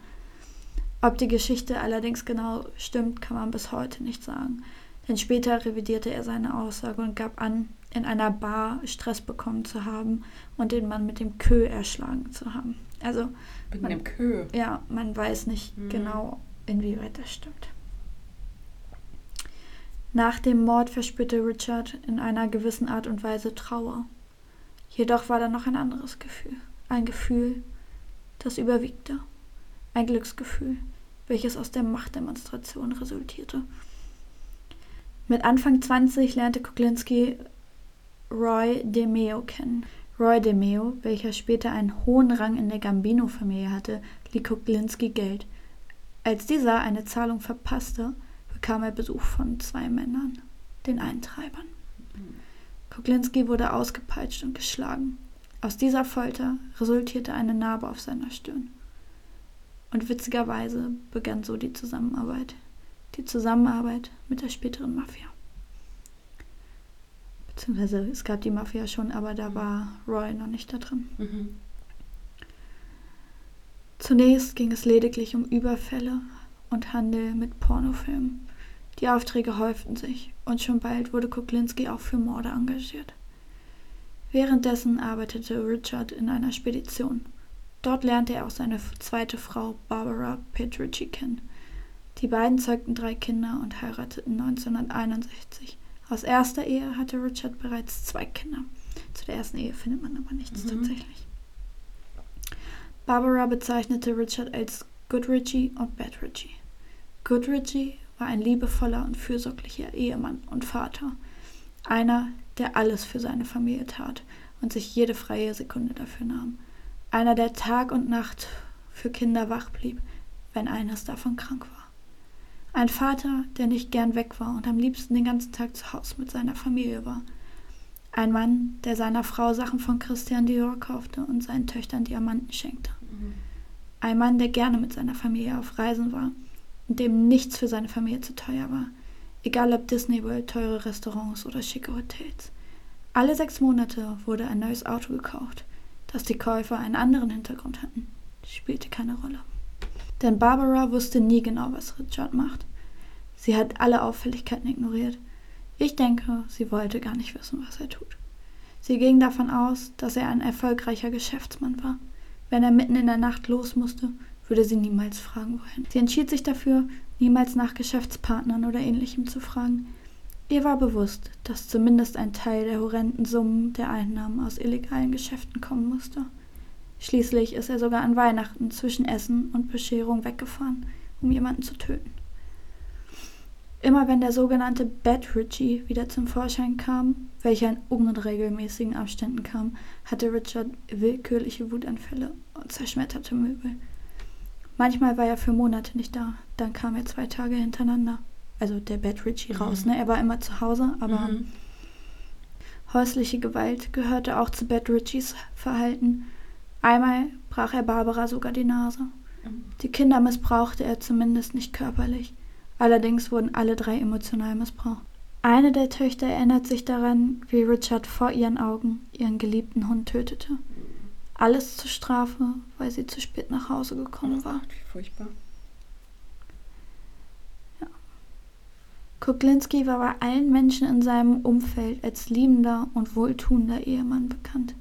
Ob die Geschichte allerdings genau stimmt, kann man bis heute nicht sagen. Denn später revidierte er seine Aussage und gab an, in einer Bar Stress bekommen zu haben und den Mann mit dem Kö erschlagen zu haben. Also mit man, dem Kö. Ja, man weiß nicht mhm. genau, inwieweit das stimmt. Nach dem Mord verspürte Richard in einer gewissen Art und Weise Trauer. Jedoch war da noch ein anderes Gefühl. Ein Gefühl, das überwiegte. Ein Glücksgefühl, welches aus der Machtdemonstration resultierte. Mit Anfang 20 lernte Kuklinski Roy DeMeo kennen. Roy DeMeo, welcher später einen hohen Rang in der Gambino-Familie hatte, lieh Kuklinski Geld. Als dieser eine Zahlung verpasste, bekam er Besuch von zwei Männern, den Eintreibern. Kuklinski wurde ausgepeitscht und geschlagen. Aus dieser Folter resultierte eine Narbe auf seiner Stirn. Und witzigerweise begann so die Zusammenarbeit. Die Zusammenarbeit mit der späteren Mafia beziehungsweise es gab die Mafia schon, aber da war Roy noch nicht da drin. Mhm. Zunächst ging es lediglich um Überfälle und Handel mit Pornofilmen. Die Aufträge häuften sich und schon bald wurde Kuklinski auch für Morde engagiert. Währenddessen arbeitete Richard in einer Spedition. Dort lernte er auch seine zweite Frau Barbara Petrici kennen. Die beiden zeugten drei Kinder und heirateten 1961. Aus erster Ehe hatte Richard bereits zwei Kinder. Zu der ersten Ehe findet man aber nichts mhm. tatsächlich. Barbara bezeichnete Richard als Good Richie und Bad Richie. Good Richie war ein liebevoller und fürsorglicher Ehemann und Vater. Einer, der alles für seine Familie tat und sich jede freie Sekunde dafür nahm. Einer, der Tag und Nacht für Kinder wach blieb, wenn eines davon krank war. Ein Vater, der nicht gern weg war und am liebsten den ganzen Tag zu Hause mit seiner Familie war. Ein Mann, der seiner Frau Sachen von Christian Dior kaufte und seinen Töchtern Diamanten schenkte. Ein Mann, der gerne mit seiner Familie auf Reisen war und dem nichts für seine Familie zu teuer war. Egal ob Disney World, teure Restaurants oder schicke Hotels. Alle sechs Monate wurde ein neues Auto gekauft. Dass die Käufer einen anderen Hintergrund hatten, spielte keine Rolle. Denn Barbara wusste nie genau, was Richard macht. Sie hat alle Auffälligkeiten ignoriert. Ich denke, sie wollte gar nicht wissen, was er tut. Sie ging davon aus, dass er ein erfolgreicher Geschäftsmann war. Wenn er mitten in der Nacht los musste, würde sie niemals fragen, wohin. Sie entschied sich dafür, niemals nach Geschäftspartnern oder ähnlichem zu fragen. Ihr war bewusst, dass zumindest ein Teil der horrenden Summen der Einnahmen aus illegalen Geschäften kommen musste. Schließlich ist er sogar an Weihnachten zwischen Essen und Bescherung weggefahren, um jemanden zu töten. Immer wenn der sogenannte Bad Richie wieder zum Vorschein kam, welcher in unregelmäßigen Abständen kam, hatte Richard willkürliche Wutanfälle und zerschmetterte Möbel. Manchmal war er für Monate nicht da, dann kam er zwei Tage hintereinander. Also der Bad Richie mhm. raus, ne? Er war immer zu Hause, aber mhm. häusliche Gewalt gehörte auch zu Bad Richies Verhalten Einmal brach er Barbara sogar die Nase. Die Kinder missbrauchte er zumindest nicht körperlich. Allerdings wurden alle drei emotional missbraucht. Eine der Töchter erinnert sich daran, wie Richard vor ihren Augen ihren geliebten Hund tötete. Alles zur Strafe, weil sie zu spät nach Hause gekommen war. Wie furchtbar. Ja. Kuklinski war bei allen Menschen in seinem Umfeld als liebender und wohltuender Ehemann bekannt.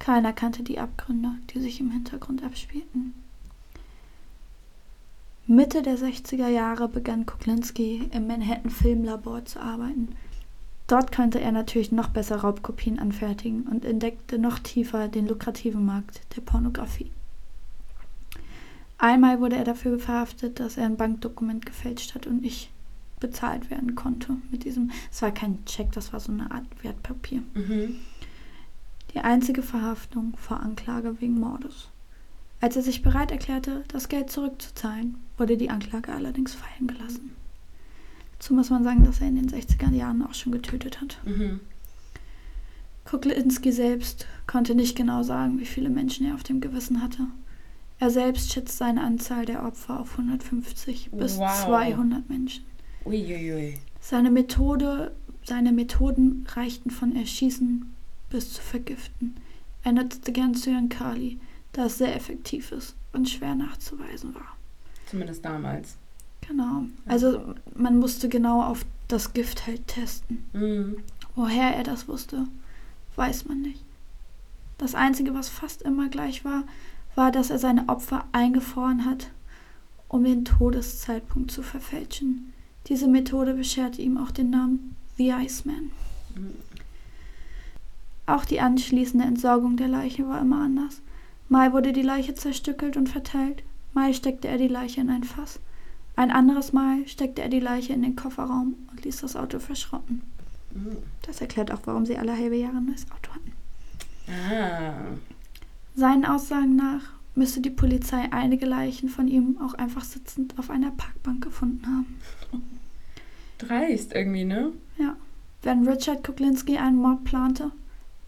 Keiner kannte die Abgründe, die sich im Hintergrund abspielten. Mitte der 60er Jahre begann Kuklinski im Manhattan Filmlabor zu arbeiten. Dort konnte er natürlich noch besser Raubkopien anfertigen und entdeckte noch tiefer den lukrativen Markt der Pornografie. Einmal wurde er dafür verhaftet, dass er ein Bankdokument gefälscht hat und nicht bezahlt werden konnte mit diesem. Es war kein Check, das war so eine Art Wertpapier. Mhm die einzige Verhaftung vor Anklage wegen Mordes. Als er sich bereit erklärte, das Geld zurückzuzahlen, wurde die Anklage allerdings fallen gelassen. Dazu muss man sagen, dass er in den 60er Jahren auch schon getötet hat. Mhm. Kuklinski selbst konnte nicht genau sagen, wie viele Menschen er auf dem Gewissen hatte. Er selbst schätzt seine Anzahl der Opfer auf 150 bis wow. 200 Menschen. Uiuiui. Seine Methode, seine Methoden reichten von Erschießen bis zu vergiften. Er nutzte gern Cyankali, da es sehr effektiv ist und schwer nachzuweisen war. Zumindest damals. Genau. Also man musste genau auf das Gift halt testen. Mhm. Woher er das wusste, weiß man nicht. Das Einzige, was fast immer gleich war, war, dass er seine Opfer eingefroren hat, um den Todeszeitpunkt zu verfälschen. Diese Methode bescherte ihm auch den Namen The Iceman. Auch die anschließende Entsorgung der Leiche war immer anders. Mal wurde die Leiche zerstückelt und verteilt, mal steckte er die Leiche in ein Fass. Ein anderes Mal steckte er die Leiche in den Kofferraum und ließ das Auto verschrotten. Das erklärt auch, warum sie alle halbe Jahre ein neues Auto hatten. Ah. Seinen Aussagen nach müsste die Polizei einige Leichen von ihm auch einfach sitzend auf einer Parkbank gefunden haben. Dreist irgendwie, ne? Ja. Wenn Richard Kuklinski einen Mord plante,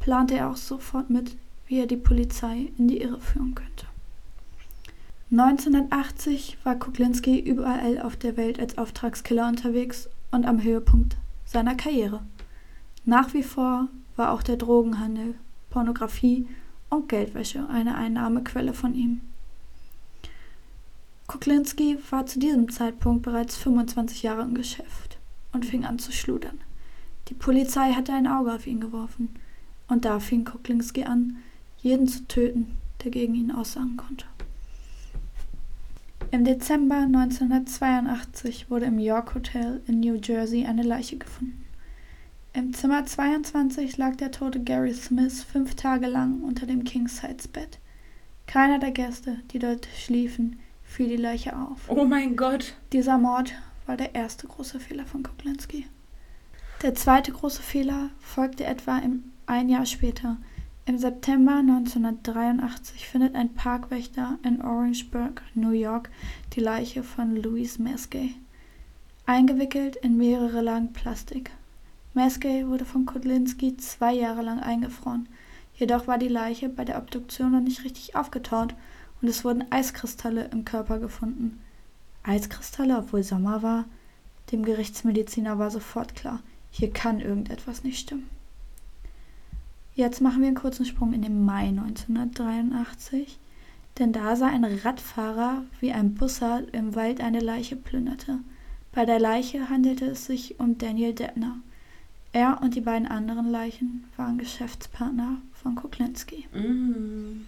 plante er auch sofort mit, wie er die Polizei in die Irre führen könnte. 1980 war Kuklinski überall auf der Welt als Auftragskiller unterwegs und am Höhepunkt seiner Karriere. Nach wie vor war auch der Drogenhandel, Pornografie und Geldwäsche eine Einnahmequelle von ihm. Kuklinski war zu diesem Zeitpunkt bereits 25 Jahre im Geschäft und fing an zu schludern. Die Polizei hatte ein Auge auf ihn geworfen und da fing Kuklinski an, jeden zu töten, der gegen ihn aussagen konnte. Im Dezember 1982 wurde im York Hotel in New Jersey eine Leiche gefunden. Im Zimmer 22 lag der tote Gary Smith fünf Tage lang unter dem King-Size-Bett. Keiner der Gäste, die dort schliefen, fiel die Leiche auf. Oh mein Gott. Dieser Mord war der erste große Fehler von Kuklinski. Der zweite große Fehler folgte etwa ein Jahr später. Im September 1983 findet ein Parkwächter in Orangeburg, New York, die Leiche von Louise Maskey, eingewickelt in mehrere Lagen Plastik. Maskey wurde von Kudlinski zwei Jahre lang eingefroren. Jedoch war die Leiche bei der Obduktion noch nicht richtig aufgetaut und es wurden Eiskristalle im Körper gefunden. Eiskristalle, obwohl Sommer war? Dem Gerichtsmediziner war sofort klar, hier kann irgendetwas nicht stimmen. Jetzt machen wir einen kurzen Sprung in den Mai 1983, denn da sah ein Radfahrer, wie ein Bussard im Wald eine Leiche plünderte. Bei der Leiche handelte es sich um Daniel Deppner. Er und die beiden anderen Leichen waren Geschäftspartner von Kuklinski. Mm.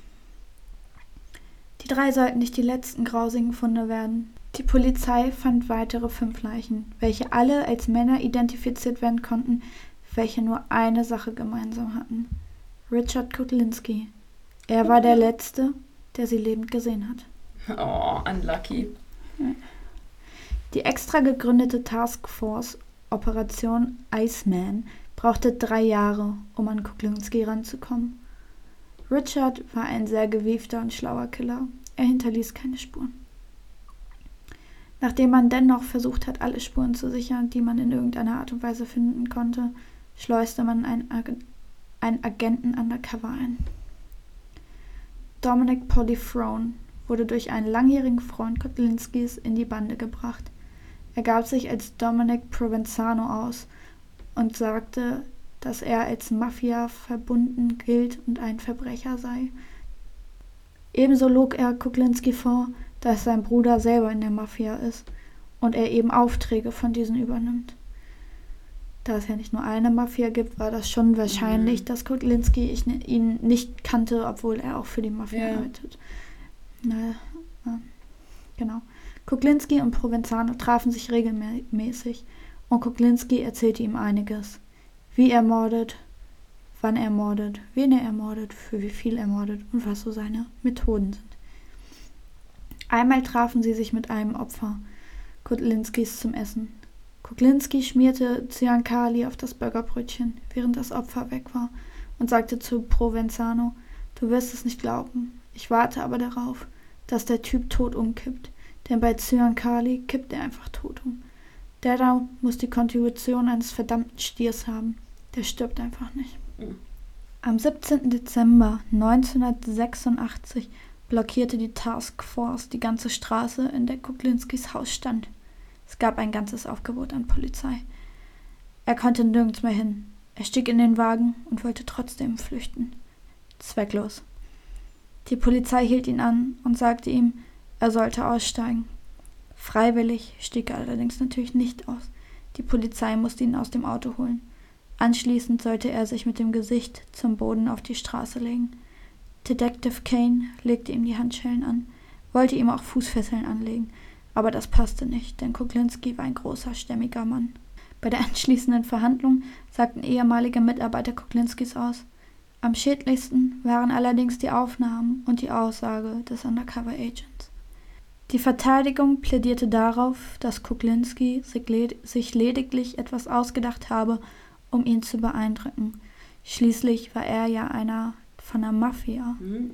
Die drei sollten nicht die letzten grausigen Funde werden. Die Polizei fand weitere fünf Leichen, welche alle als Männer identifiziert werden konnten, welche nur eine Sache gemeinsam hatten. Richard Kutlinski. Er war der Letzte, der sie lebend gesehen hat. Oh, unlucky. Die extra gegründete Taskforce Operation Iceman brauchte drei Jahre, um an Kuklinski ranzukommen. Richard war ein sehr gewiefter und schlauer Killer. Er hinterließ keine Spuren. Nachdem man dennoch versucht hat, alle Spuren zu sichern, die man in irgendeiner Art und Weise finden konnte, schleuste man einen, einen Agenten undercover ein. Dominic Polythrone wurde durch einen langjährigen Freund Kotlinskis in die Bande gebracht. Er gab sich als Dominic Provenzano aus und sagte, dass er als Mafia verbunden gilt und ein Verbrecher sei. Ebenso log er Kuklinski vor, dass sein Bruder selber in der Mafia ist und er eben Aufträge von diesen übernimmt. Da es ja nicht nur eine Mafia gibt, war das schon wahrscheinlich, mhm. dass Kuklinski ihn nicht kannte, obwohl er auch für die Mafia ja. arbeitet. Na, äh, genau. Kuklinski und Provenzano trafen sich regelmäßig und Kuklinski erzählte ihm einiges. Wie er mordet, wann er mordet, wen er ermordet, für wie viel er mordet und was so seine Methoden sind. Einmal trafen sie sich mit einem Opfer Kutlinskis zum Essen. Kuklinski schmierte Cyankali auf das Burgerbrötchen, während das Opfer weg war, und sagte zu Provenzano, du wirst es nicht glauben, ich warte aber darauf, dass der Typ tot umkippt, denn bei Cyankali kippt er einfach tot um. Der da muss die Konstitution eines verdammten Stiers haben. Der stirbt einfach nicht. Mhm. Am 17. Dezember 1986 blockierte die Task Force die ganze Straße, in der Kuklinskis Haus stand. Es gab ein ganzes Aufgebot an Polizei. Er konnte nirgends mehr hin. Er stieg in den Wagen und wollte trotzdem flüchten. Zwecklos. Die Polizei hielt ihn an und sagte ihm, er sollte aussteigen. Freiwillig stieg er allerdings natürlich nicht aus. Die Polizei musste ihn aus dem Auto holen. Anschließend sollte er sich mit dem Gesicht zum Boden auf die Straße legen. Detective Kane legte ihm die Handschellen an, wollte ihm auch Fußfesseln anlegen, aber das passte nicht, denn Kuklinski war ein großer, stämmiger Mann. Bei der anschließenden Verhandlung sagten ehemalige Mitarbeiter Kuklinskis aus. Am schädlichsten waren allerdings die Aufnahmen und die Aussage des Undercover Agents. Die Verteidigung plädierte darauf, dass Kuklinski sich lediglich etwas ausgedacht habe, um ihn zu beeindrucken. Schließlich war er ja einer von der Mafia. Mhm.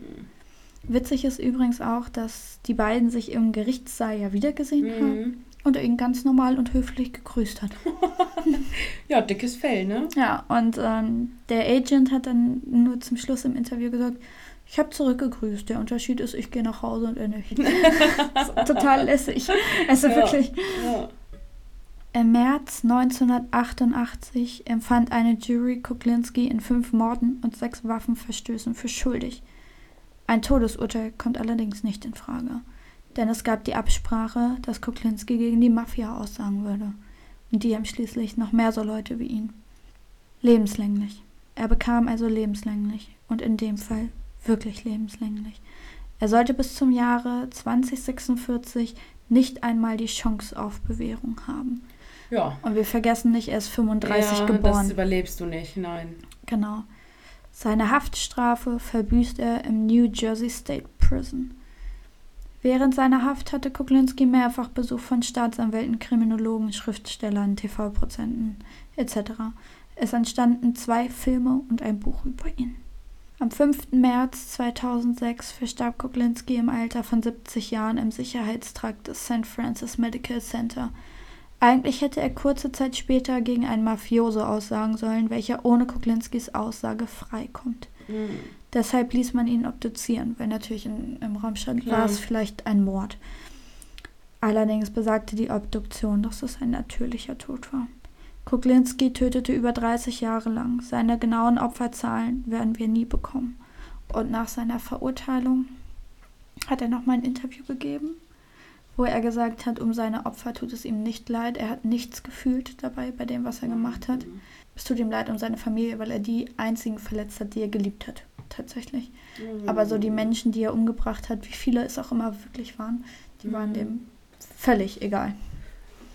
Witzig ist übrigens auch, dass die beiden sich im Gerichtssaal ja wiedergesehen mhm. haben und er ihn ganz normal und höflich gegrüßt hat. ja, dickes Fell, ne? Ja, und ähm, der Agent hat dann nur zum Schluss im Interview gesagt, ich habe zurückgegrüßt. Der Unterschied ist, ich gehe nach Hause und er nicht. total lässig. Also ja, wirklich. Ja. Im März 1988 empfand eine Jury Kuklinski in fünf Morden und sechs Waffenverstößen für schuldig. Ein Todesurteil kommt allerdings nicht in Frage, denn es gab die Absprache, dass Kuklinski gegen die Mafia aussagen würde. Und die haben schließlich noch mehr so Leute wie ihn. Lebenslänglich. Er bekam also lebenslänglich und in dem Fall wirklich lebenslänglich. Er sollte bis zum Jahre 2046 nicht einmal die Chance auf Bewährung haben. Ja. Und wir vergessen nicht, er ist 35 ja, geboren. Das überlebst du nicht, nein. Genau. Seine Haftstrafe verbüßt er im New Jersey State Prison. Während seiner Haft hatte Kuklinski mehrfach Besuch von Staatsanwälten, Kriminologen, Schriftstellern, TV-Prozenten etc. Es entstanden zwei Filme und ein Buch über ihn. Am 5. März 2006 verstarb Kuklinski im Alter von 70 Jahren im Sicherheitstrakt des St. Francis Medical Center. Eigentlich hätte er kurze Zeit später gegen einen Mafioso aussagen sollen, welcher ohne Kuklinskis Aussage freikommt. Mhm. Deshalb ließ man ihn obduzieren, weil natürlich in, im Raum stand, war es vielleicht ein Mord. Allerdings besagte die Obduktion, dass es ein natürlicher Tod war. Kuklinski tötete über 30 Jahre lang. Seine genauen Opferzahlen werden wir nie bekommen. Und nach seiner Verurteilung hat er nochmal ein Interview gegeben, wo er gesagt hat, um seine Opfer tut es ihm nicht leid. Er hat nichts gefühlt dabei bei dem, was er gemacht hat. Es tut ihm leid um seine Familie, weil er die einzigen verletzt hat, die er geliebt hat. Tatsächlich. Aber so die Menschen, die er umgebracht hat, wie viele es auch immer wirklich waren, die waren dem völlig egal.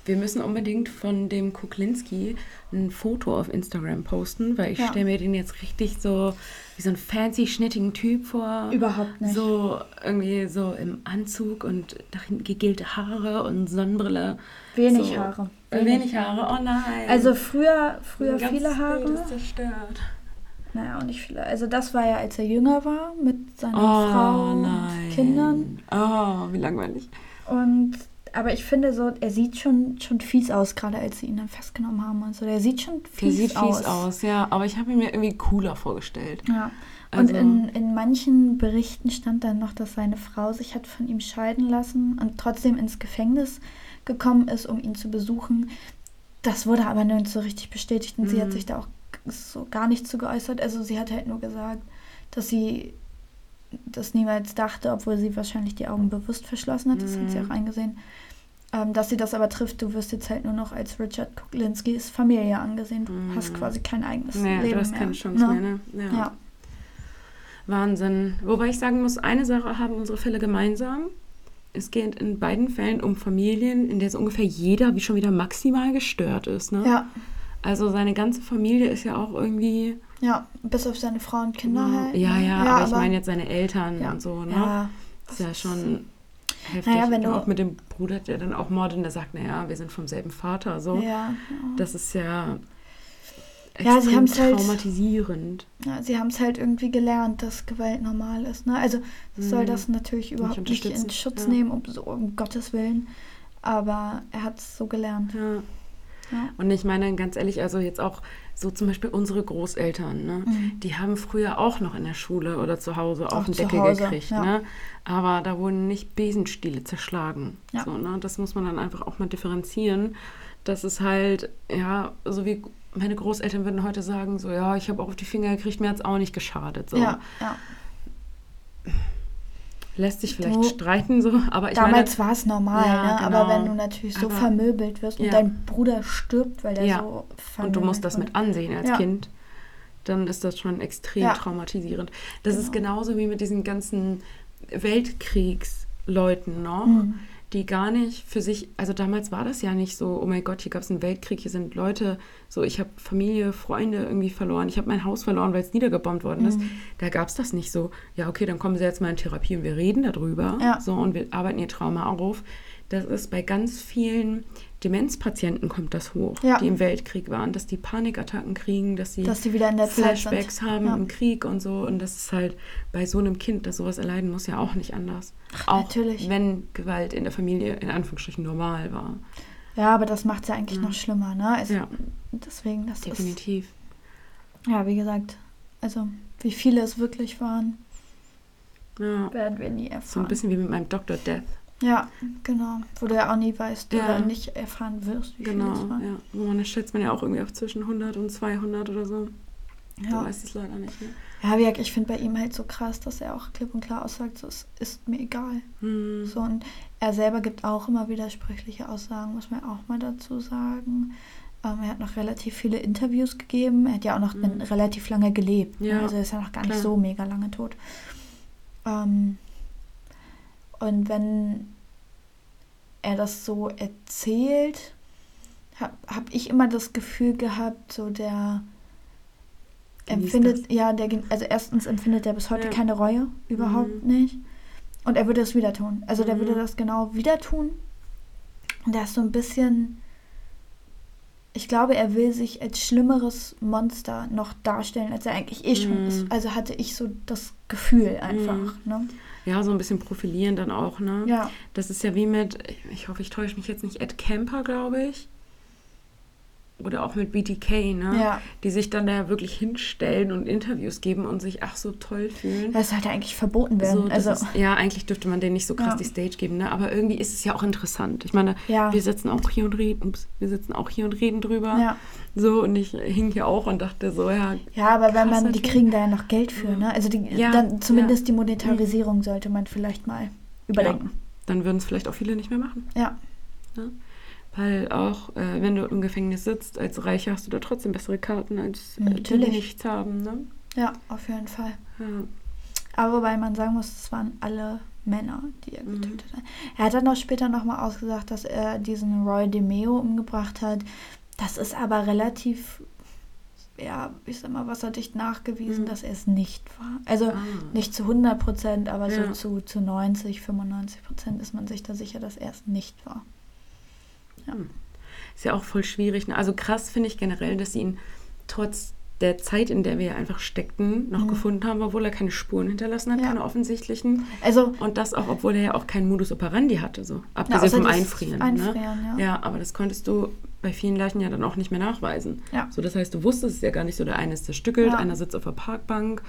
Wir müssen unbedingt von dem Kuklinski ein Foto auf Instagram posten, weil ich Ja. stelle mir den jetzt richtig so wie so einen fancy, schnittigen Typ vor. Überhaupt nicht. So irgendwie so im Anzug und hinten gegelte Haare und Sonnenbrille. Wenig so. Haare. Wenig, Haare, oh nein. Also früher, früher ganzes viele Haare. ist zerstört. Naja, auch nicht viele. Also das war ja, als er jünger war, mit seiner Oh Frau nein. und Kindern. Oh, wie langweilig. Und aber ich finde so, er sieht schon, schon fies aus, gerade als sie ihn dann festgenommen haben und so. Der sieht schon Der fies, sieht aus. fies aus, ja. Aber ich habe ihn mir irgendwie cooler vorgestellt. Ja. Und Also- in, in manchen Berichten stand dann noch, dass seine Frau sich hat von ihm scheiden lassen und trotzdem ins Gefängnis gekommen ist, um ihn zu besuchen. Das wurde aber nirgends so richtig bestätigt und sie hat Mhm. sich da auch so gar nicht zu geäußert. Also sie hat halt nur gesagt, dass sie das niemals dachte, obwohl sie wahrscheinlich die Augen bewusst verschlossen hat. Das hat sie Mhm. auch eingesehen. Ähm, dass sie das aber trifft, du wirst jetzt halt nur noch als Richard Kuklinskis Familie angesehen. Du Mhm. hast quasi kein eigenes Nee, Leben du hast mehr. keine Chance ne? mehr, ne? Ja. Ja. Wahnsinn. Wobei ich sagen muss, eine Sache haben unsere Fälle gemeinsam. Es geht in beiden Fällen um Familien, in der so ungefähr jeder wie schon wieder maximal gestört ist. Ne? ja. Also seine ganze Familie ist ja auch irgendwie. Ja, bis auf seine Frau und Kinder halt. Ja, ne? ja, aber, ich meine jetzt seine Eltern ja. und so. Ne? Ja, Das ist ja schon heftig. Naja, wenn du- auch mit dem Bruder, der dann auch mordet und der sagt, naja, wir sind vom selben Vater. So. ja, Das ist ja. Ja, sie haben's halt- traumatisierend. ja. Sie haben es halt irgendwie gelernt, dass Gewalt normal ist. Ne? Also soll Mhm. das natürlich überhaupt nicht, in unterstützen, Schutz ja. nehmen, um, so, um Gottes Willen. Aber er hat es so gelernt. Ja. Ja. Und ich meine, ganz ehrlich, also jetzt auch so zum Beispiel unsere Großeltern, ne? Mhm. die haben früher auch noch in der Schule oder zu Hause auf Auch den Deckel Hause, gekriegt. ja. Ne? Aber da wurden nicht Besenstiele zerschlagen. Ja. So, ne? Das muss man dann einfach auch mal differenzieren. Das ist halt, ja, so wie meine Großeltern würden heute sagen, so, ja, ich habe auch auf die Finger gekriegt, mir hat es auch nicht geschadet. So. Ja, ja. Lässt sich vielleicht Du- streiten, so, aber ich Damals war es normal, Ja, ne? genau. aber wenn du natürlich so Aber- vermöbelt wirst und Ja. dein Bruder stirbt, weil der Ja. so und du vermöbelt musst das mit ansehen als. Kind, dann ist das schon extrem traumatisierend. Das ist Genau. genauso wie mit diesen ganzen Weltkriegsleuten noch, Mhm. Die gar nicht für sich, also damals war das ja nicht so, oh mein Gott, hier gab es einen Weltkrieg, hier sind Leute, so ich habe Familie, Freunde irgendwie verloren, ich habe mein Haus verloren, weil es niedergebombt worden ist. Mhm. Da gab es das nicht so, ja okay, dann kommen sie jetzt mal in Therapie und wir reden darüber Ja. so und wir arbeiten ihr Trauma auf. Das ist bei ganz vielen Demenzpatienten kommt das hoch, Ja. die im Weltkrieg waren, dass die Panikattacken kriegen, dass sie Dass die wieder in der Flashbacks haben Ja. im Krieg und so. Und das ist halt bei so einem Kind, das sowas erleiden muss, ja auch nicht anders. auch natürlich. wenn Gewalt in der Familie in Anführungsstrichen normal war. Ja, aber das macht es ja eigentlich Ja. noch schlimmer, ne? Also Ja. deswegen, das ist. Definitiv. Ja, wie gesagt, also wie viele es wirklich waren, Ja. werden wir nie So erfahren. ein bisschen wie mit meinem Dr. Death. Ja, genau. Wo du ja auch nie weißt Ja. oder nicht erfahren wirst, wie Genau. viele es waren. Ja. Wo man das schätzt man ja auch irgendwie auf zwischen 100 und 200 oder so. Ja. Du weißt es leider nicht. Ne? Ja, wie ich finde bei ihm halt so krass, dass er auch klipp und klar aussagt, so, es ist mir egal. Hm. So, und er selber gibt auch immer widersprüchliche Aussagen, muss man auch mal dazu sagen. Ähm, er hat noch relativ viele Interviews gegeben. Er hat ja auch noch Mhm. relativ lange gelebt. ne? Ja, Also er ist ja noch gar nicht klar. so mega lange tot. Ähm, Und wenn er das so erzählt, habe hab ich immer das Gefühl gehabt, so der Genießt empfindet, ja, der, also erstens empfindet er bis heute Ja. keine Reue, überhaupt Mhm. nicht. Und er würde es wieder tun. Also der Mhm. würde das genau wieder tun. Und er ist so ein bisschen, ich glaube, er will sich als schlimmeres Monster noch darstellen, als er eigentlich eh schon Mhm. ist. Also hatte ich so das Gefühl einfach. Mhm. Ne? Ja, so ein bisschen profilieren dann auch, ne? Ja, Das ist ja wie mit, ich hoffe, ich täusche mich jetzt nicht, Ed Camper, glaube ich. Oder auch mit BTK, ne? Ja. Die sich dann da wirklich hinstellen und Interviews geben und sich ach so toll fühlen. das sollte eigentlich verboten werden. So, also, ist, ja, eigentlich dürfte man denen nicht so krass Ja. die Stage geben, ne? aber irgendwie ist es ja auch interessant. Ich meine, Ja. wir sitzen auch hier und reden, ups, wir sitzen auch hier und reden drüber. ja. So, und ich hing hier auch und dachte so, ja, ja, aber wenn man, die natürlich. kriegen da ja noch Geld für, ne? Also die, dann zumindest die Monetarisierung sollte man vielleicht mal überdenken. dann würden es vielleicht auch viele nicht mehr machen. Ja. Ne? Weil auch, äh, wenn du im Gefängnis sitzt, als Reicher hast du da trotzdem bessere Karten, als äh, die, nichts haben. Ne? ja, auf jeden Fall. Ja. Aber wobei man sagen muss, es waren alle Männer, die er Mhm. getötet hat. Er hat dann auch später nochmal ausgesagt, dass er diesen Roy DeMeo umgebracht hat. Das ist aber relativ, ja, ich sag mal, wasserdicht nachgewiesen, Mhm. dass er es nicht war. Also Ah. nicht zu 100 Prozent, aber Ja. so zu, zu 90, 95 Prozent ist man sich da sicher, dass er es nicht war. Ist ja auch voll schwierig. Ne? Also krass finde ich generell, dass sie ihn trotz der Zeit, in der wir ja einfach steckten, noch Mhm. gefunden haben, obwohl er keine Spuren hinterlassen hat, Ja. keine offensichtlichen. Also, Und das auch, obwohl er ja auch keinen Modus operandi hatte, so. Abgesehen außer vom Einfrieren. Einfrieren, ne? ja. ja, aber das konntest du bei vielen Leichen ja dann auch nicht mehr nachweisen. Ja. So, das heißt, du wusstest es ja gar nicht so, der eine ist zerstückelt, Ja. einer sitzt auf der Parkbank,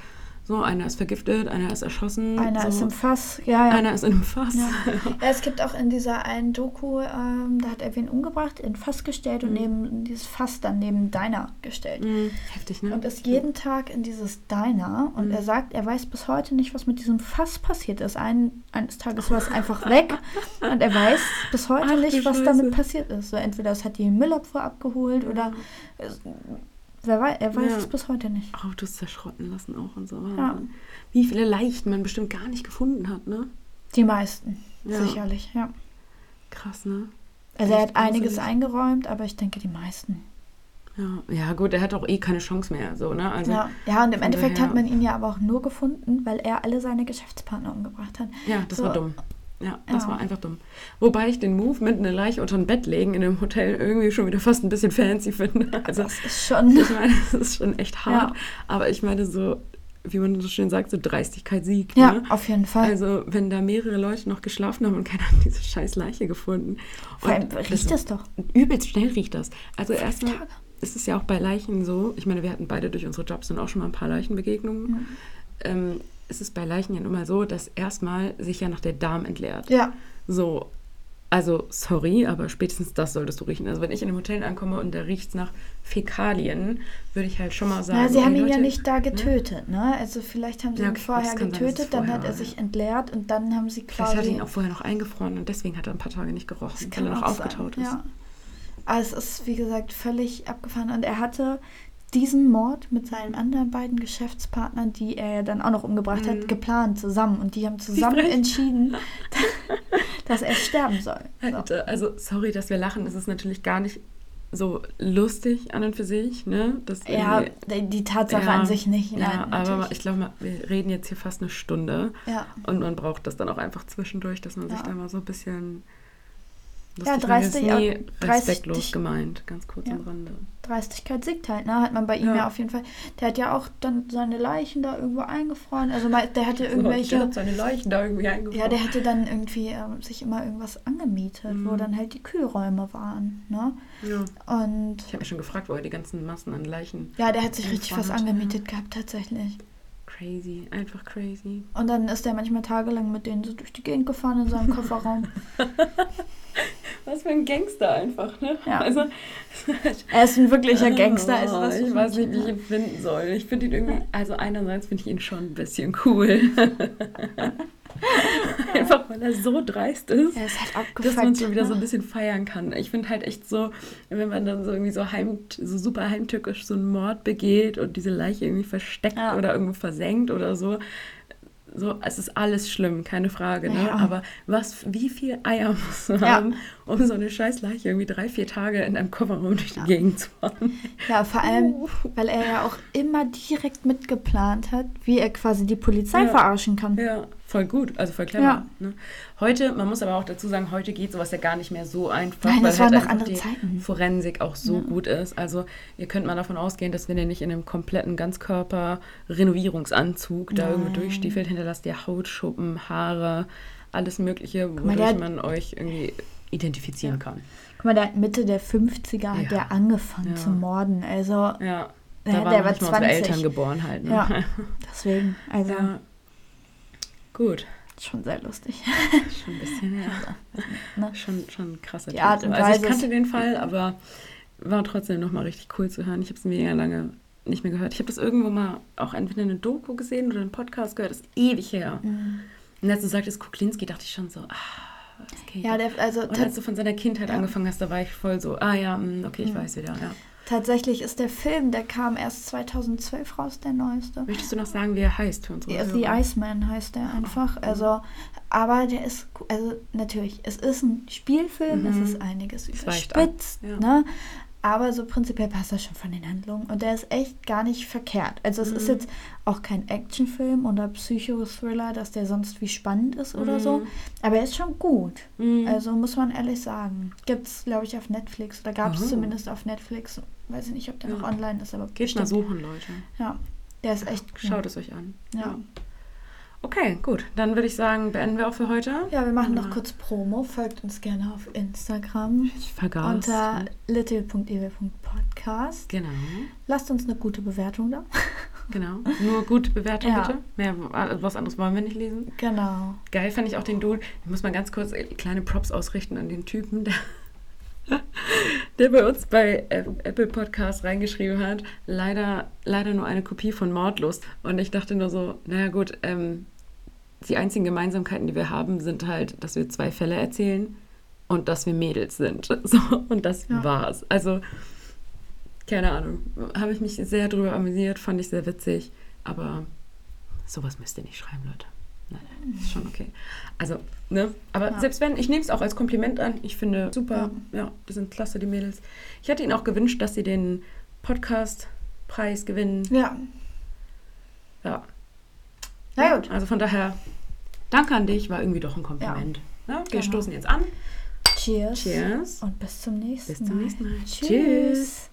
so, einer ist vergiftet, einer ist erschossen. einer so. ist im Fass, ja, ja. Einer ist in einem Fass. Ja. ja, es gibt auch in dieser einen Doku, ähm, da hat er wen umgebracht, in Fass gestellt und neben dieses Fass dann neben Diner gestellt. Mhm. Heftig, ne? Und ist jeden Tag in dieses Diner und Mhm. er sagt, er weiß bis heute nicht, was mit diesem Fass passiert ist. Ein, eines Tages war es einfach weg und er weiß bis heute Ach, nicht, was Scheiße. damit passiert ist. So entweder es hat die Müllabfuhr abgeholt oder es, wer weiß, er weiß Ja. es bis heute nicht. Autos zerschrotten lassen auch und so. Ja. Wie viele Leichen man bestimmt gar nicht gefunden hat, ne? Die meisten, Ja. sicherlich, ja. Krass, ne? Also er Echt hat einiges eingeräumt, aber ich denke die meisten. Ja. ja, gut, er hat auch eh keine Chance mehr, so, ne? Also, Ja, ja, und im Endeffekt daher- hat man ihn ja aber auch nur gefunden, weil er alle seine Geschäftspartner umgebracht hat. Ja, das So. war dumm. Ja, das Ja. war einfach dumm. Wobei ich den Move mit einer Leiche unter ein Bett legen in einem Hotel irgendwie schon wieder fast ein bisschen fancy finde. Also, das ist schon. ich meine, das ist schon echt hart. Ja. Aber ich meine, so, wie man so schön sagt, so Dreistigkeit siegt. Ja, Ne? auf jeden Fall. Also, wenn da mehrere Leute noch geschlafen haben und keiner hat diese scheiß Leiche gefunden. Vor allem riecht es doch. Übelst schnell riecht das. Also erstmal ist es ja auch bei Leichen so, ich meine, wir hatten beide durch unsere Jobs dann auch schon mal ein paar Leichenbegegnungen. Ähm, es ist bei Leichen ja nun mal so, dass erstmal sich ja noch der Darm entleert. Ja, So, also sorry, aber spätestens das solltest du riechen. Also wenn ich in einem Hotel ankomme und da riecht es nach Fäkalien, würde ich halt schon mal sagen. Na, sie haben ihn ja Leute, nicht da getötet, ne? Also vielleicht haben sie Ja, ihn vorher kann sein, es getötet, dann vorher hat er sich ja. entleert und dann haben sie Vielleicht hat quasi. ihn auch vorher noch eingefroren und deswegen hat er ein paar Tage nicht gerochen, weil kann er noch aufgetaut sein, ist. Ja. Aber es ist, wie gesagt, völlig abgefahren. Und er hatte diesen Mord mit seinen anderen beiden Geschäftspartnern, die er ja dann auch noch umgebracht Mhm. hat, geplant zusammen. Und die haben zusammen entschieden, dass er sterben soll. So. Also, sorry, dass wir lachen. Es ist natürlich gar nicht so lustig an und für sich, ne? Das Ja, die Tatsache Ja, an sich nicht. Nein, ja, aber natürlich. ich glaube, wir reden jetzt hier fast eine Stunde Ja. und man braucht das dann auch einfach zwischendurch, dass man sich Ja. da mal so ein bisschen. Ja. Das ja, nie respektlos dreistig- gemeint, ganz kurz Ja. am Rande. Dreistigkeit siegt halt, ne? Hat man bei ihm Ja. ja. auf jeden Fall. Der hat ja auch dann seine Leichen da irgendwo eingefroren. Also der hatte der irgendwelche. hat seine Leichen da irgendwie eingefroren. Ja, der hatte dann irgendwie ähm, sich immer irgendwas angemietet, wo Mhm. dann halt die Kühlräume waren, ne? ja. Und Ich habe mich schon gefragt, wo er die ganzen Massen an Leichen. ja, der hat sich richtig was angemietet gehabt, tatsächlich. Crazy, einfach crazy. Und dann ist er manchmal tagelang mit denen so durch die Gegend gefahren in seinem Kofferraum. Was für ein Gangster einfach, ne? Ja. Also, Er ist ein wirklicher Gangster. Also Oh, das ich muss weiß nicht, wie ich ihn finden soll. Ich finde ihn irgendwie, also einerseits finde ich ihn schon ein bisschen cool. Einfach weil er so dreist ist. Er ist halt Dass man abgefuckt. schon wieder so ein ne? bisschen feiern kann. Ich finde halt echt so, wenn man dann so irgendwie so, heim, so super heimtückisch so einen Mord begeht und diese Leiche irgendwie versteckt Ja. oder irgendwo versenkt oder so, so, es ist alles schlimm, keine Frage, ne? Ja. Aber was, wie viel Eier musst du Ja. haben, um so eine scheiß Leiche irgendwie drei, vier Tage in einem Kofferraum durch die Gegend zu fahren? Ja, vor allem, weil er ja auch immer direkt mitgeplant hat, wie er quasi die Polizei Ja. verarschen kann. Ja, voll gut, also voll clever. Ja. Ne? Heute, man muss aber auch dazu sagen, heute geht sowas ja gar nicht mehr so einfach, Nein, weil halt einfach andere die Zeiten. Forensik auch so Ja. gut ist. Also ihr könnt mal davon ausgehen, dass wenn ihr nicht in einem kompletten Ganzkörper-Renovierungsanzug da irgendwo durchstiefelt, hinterlasst ihr Hautschuppen, Haare, alles mögliche, mal, wodurch der hat- man euch irgendwie identifizieren kann. Guck mal, der Mitte der 50er hat Ja. der angefangen Ja. zu morden. Also, Ja, Ja, da der waren war mal unsere 20. Eltern geboren halt. Ne? Ja. deswegen, also ja. Gut, schon sehr lustig. schon ein bisschen, ja. Ne? Schon, schon ein krasser Die. Art und Also ich Weise kannte den Fall, aber war trotzdem nochmal richtig cool zu hören. Ich habe es mega lange nicht mehr gehört. Ich habe das irgendwo mal auch entweder in einer Doku gesehen oder einen Podcast gehört. Das ist ewig her. Mhm. Und als du sagtest Kuklinski, dachte ich schon so, ah, ich Ja, der, also Und als du von seiner Kindheit Ja. angefangen hast, da war ich voll so, ah ja, mm, okay, ich Mhm. weiß wieder. Ja. Tatsächlich ist der Film, der kam erst 2012 raus, der neueste. Möchtest du noch sagen, wie er heißt für unsere Ja, The? Iceman heißt der einfach. Mhm. Also, aber der ist, also natürlich, es ist ein Spielfilm, Mhm. es ist einiges überspitzt, ja. ne? Aber so prinzipiell passt das schon von den Handlungen. Und der ist echt gar nicht verkehrt. Also es ist Mhm. jetzt auch kein Actionfilm oder Psychothriller, dass der sonst wie spannend ist oder so. Mhm. Aber er ist schon gut. Mhm. Also muss man ehrlich sagen. Gibt es, glaube ich, auf Netflix. Oder gab es Oh. zumindest auf Netflix. Weiß ich nicht, ob der Ja. noch online ist, aber Geht mal suchen, Leute. Ja, der ist echt cool. Schaut es euch an. Ja. Okay, gut. Dann würde ich sagen, beenden wir auch für heute. Ja, wir machen noch Ja. kurz Promo. Folgt uns gerne auf Instagram Ich vergaß. unter little.ewe.podcast. Genau, Lasst uns eine gute Bewertung da. genau. Nur gute Bewertung Ja. bitte. Mehr, was anderes wollen wir nicht lesen. Genau. Geil fand ich auch den Dude. Ich muss mal ganz kurz äh, kleine Props ausrichten an den Typen, der, der bei uns bei Apple Podcast reingeschrieben hat. Leider, leider nur eine Kopie von Mordlust. Und ich dachte nur so, naja gut, ähm, die einzigen Gemeinsamkeiten, die wir haben, sind halt, dass wir zwei Fälle erzählen und dass wir Mädels sind. So, und das Ja. war's. Also, keine Ahnung. Habe ich mich sehr drüber amüsiert, fand ich sehr witzig. Aber sowas müsst ihr nicht schreiben, Leute. Nein, ist schon okay. Also, ne? Aber Ja. selbst wenn, ich nehme es auch als Kompliment an. Ich finde super, ja. die sind klasse, die Mädels. Ich hätte ihnen auch gewünscht, dass sie den Podcast-Preis gewinnen. Ja. Ja. Na gut. Also von daher, danke an dich, war irgendwie doch ein Kompliment. Ja. wir Genau. stoßen jetzt an. Cheers. Cheers. Und bis zum nächsten Bis zum Mal. nächsten Mal. Tschüss. Tschüss.